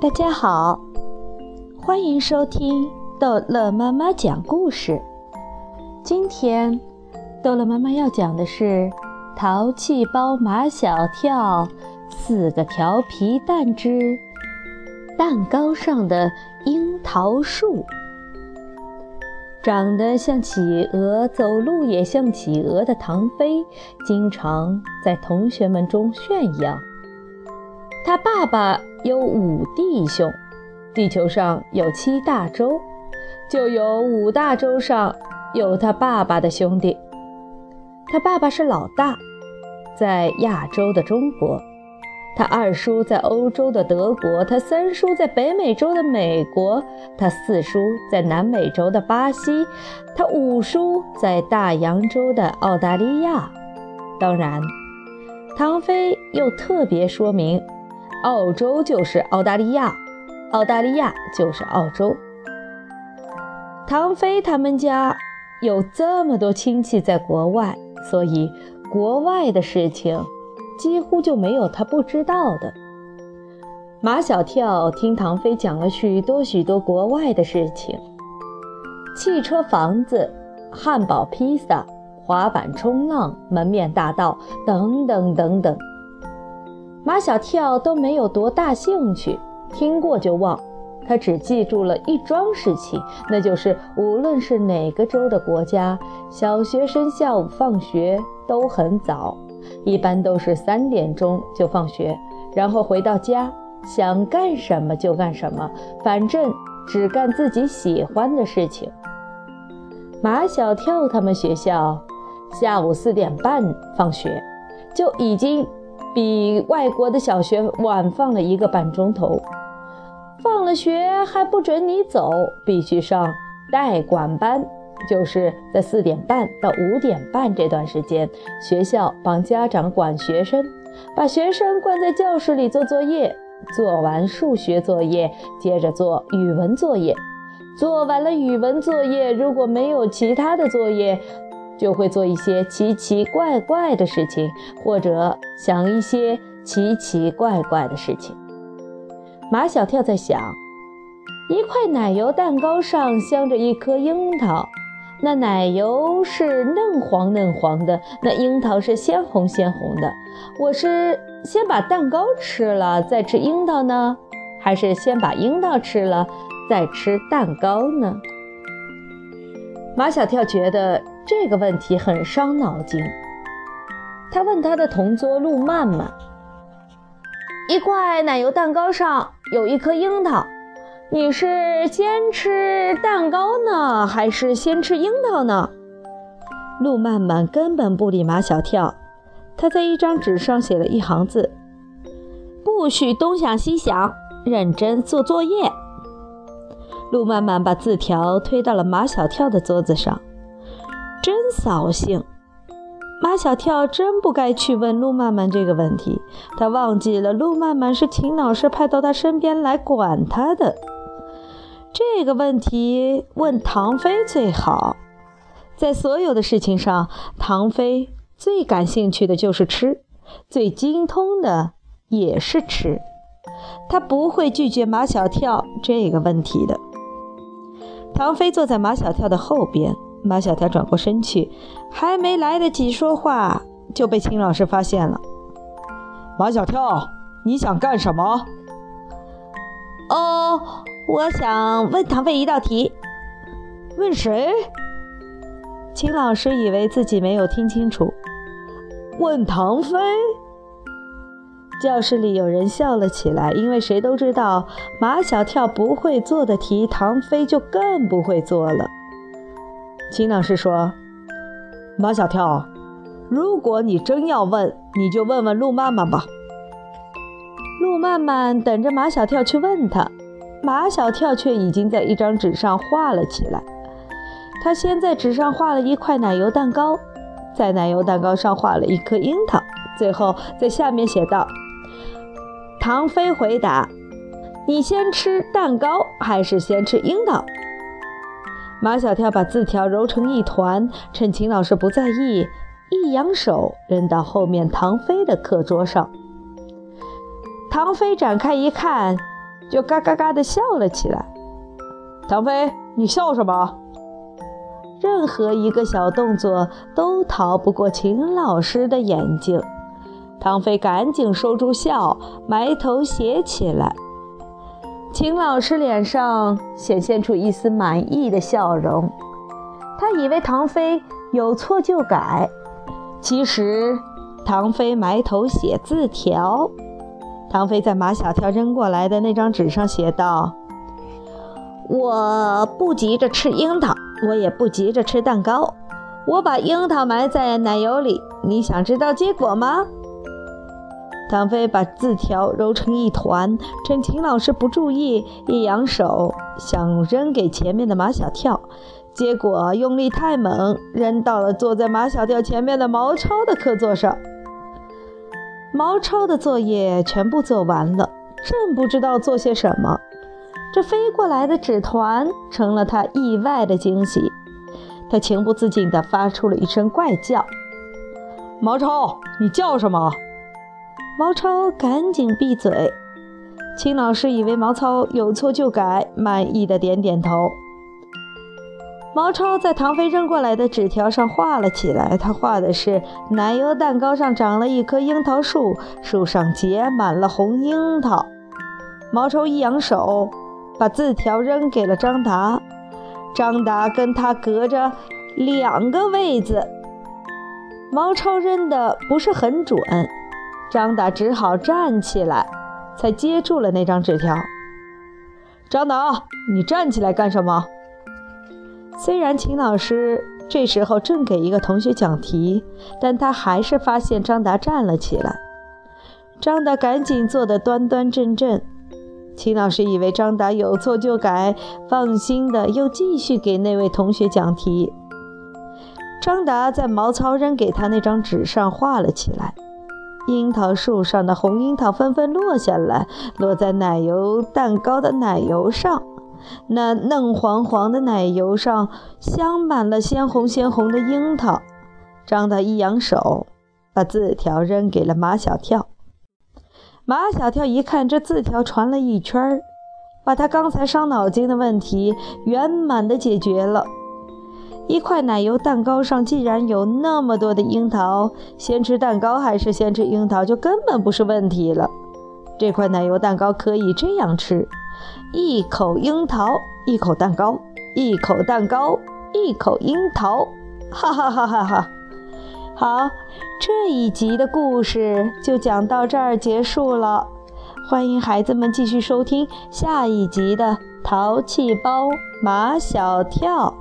大家好，欢迎收听逗乐妈妈讲故事。今天逗乐妈妈要讲的是《淘气包马小跳四个调皮蛋之蛋糕上的樱桃树》。长得像企鹅，走路也像企鹅的唐飞，经常在同学们中炫耀。他爸爸有五弟兄，地球上有七大洲，就有五大洲上有他爸爸的兄弟。他爸爸是老大，在亚洲的中国；他二叔在欧洲的德国；他三叔在北美洲的美国；他四叔在南美洲的巴西；他五叔在大洋洲的澳大利亚。当然，唐飞又特别说明。澳洲就是澳大利亚，澳大利亚就是澳洲。唐飞他们家有这么多亲戚在国外，所以国外的事情几乎就没有他不知道的。马小跳听唐飞讲了许多许多国外的事情：汽车、房子、汉堡、披萨、滑板、冲浪、门面大道等等等等。马小跳都没有多大兴趣，听过就忘。他只记住了一桩事情，那就是无论是哪个州的国家，小学生下午放学都很早，一般都是三点钟就放学，然后回到家想干什么就干什么，反正只干自己喜欢的事情。马小跳他们学校下午四点半放学，就已经。比外国的小学晚放了一个半钟头，放了学还不准你走，必须上代管班，就是在四点半到五点半这段时间，学校帮家长管学生，把学生关在教室里做作业，做完数学作业，接着做语文作业，做完了语文作业，如果没有其他的作业。就会做一些奇奇怪怪的事情，或者想一些奇奇怪怪的事情。马小跳在想，一块奶油蛋糕上镶着一颗樱桃，那奶油是嫩黄嫩黄的，那樱桃是鲜红鲜红的。我是先把蛋糕吃了再吃樱桃呢，还是先把樱桃吃了再吃蛋糕呢？马小跳觉得。这个问题很伤脑筋。他问他的同桌陆曼曼：“一块奶油蛋糕上有一颗樱桃，你是先吃蛋糕呢，还是先吃樱桃呢？”陆曼曼根本不理马小跳，他在一张纸上写了一行字：“不许东想西想，认真做作业。”陆曼曼把字条推到了马小跳的桌子上。真扫兴！马小跳真不该去问陆曼曼这个问题，他忘记了陆曼曼是秦老师派到他身边来管他的。这个问题问唐飞最好，在所有的事情上，唐飞最感兴趣的就是吃，最精通的也是吃，他不会拒绝马小跳这个问题的。唐飞坐在马小跳的后边。马小跳转过身去，还没来得及说话，就被秦老师发现了。马小跳，你想干什么？哦，我想问唐飞一道题。问谁？秦老师以为自己没有听清楚。问唐飞。教室里有人笑了起来，因为谁都知道马小跳不会做的题，唐飞就更不会做了。秦老师说：“马小跳，如果你真要问，你就问问陆曼曼吧。”陆曼曼等着马小跳去问他，马小跳却已经在一张纸上画了起来。他先在纸上画了一块奶油蛋糕，在奶油蛋糕上画了一颗樱桃，最后在下面写道：“唐飞回答，你先吃蛋糕还是先吃樱桃？”马小跳把字条揉成一团，趁秦老师不在意，一扬手扔到后面唐飞的课桌上。唐飞展开一看，就嘎嘎嘎地笑了起来。唐飞，你笑什么？任何一个小动作都逃不过秦老师的眼睛。唐飞赶紧收住笑，埋头写起来。秦老师脸上显现出一丝满意的笑容，他以为唐飞有错就改，其实唐飞埋头写字条。唐飞在马小跳扔过来的那张纸上写道：“我不急着吃樱桃，我也不急着吃蛋糕。我把樱桃埋在奶油里，你想知道结果吗？”唐飞把字条揉成一团，趁秦老师不注意，一扬手想扔给前面的马小跳，结果用力太猛，扔到了坐在马小跳前面的毛超的课桌上。毛超的作业全部做完了，正不知道做些什么，这飞过来的纸团成了他意外的惊喜。他情不自禁地发出了一声怪叫：“毛超，你叫什么？”毛超赶紧闭嘴。秦老师以为毛超有错就改，满意的点点头。毛超在唐飞扔过来的纸条上画了起来。他画的是奶油蛋糕上长了一棵樱桃树，树上结满了红樱桃。毛超一扬手，把字条扔给了张达。张达跟他隔着两个位子。毛超扔的不是很准，张达只好站起来，才接住了那张纸条。张达，你站起来干什么？虽然秦老师这时候正给一个同学讲题，但他还是发现张达站了起来。张达赶紧坐得端端正正。秦老师以为张达有错就改，放心的又继续给那位同学讲题。张达在毛糙扔给他那张纸上画了起来，樱桃树上的红樱桃纷纷落下来，落在奶油蛋糕的奶油上。那嫩黄黄的奶油上镶满了鲜红鲜红的樱桃。张大一扬手，把字条扔给了马小跳。马小跳一看，这字条传了一圈儿，把他刚才伤脑筋的问题圆满的解决了。一块奶油蛋糕上既然有那么多的樱桃，先吃蛋糕还是先吃樱桃就根本不是问题了。这块奶油蛋糕可以这样吃。一口樱桃，一口蛋糕，一口蛋糕，一口樱桃，哈哈哈哈哈！好，这一集的故事就讲到这儿结束了。欢迎孩子们继续收听下一集的《淘气包马小跳》。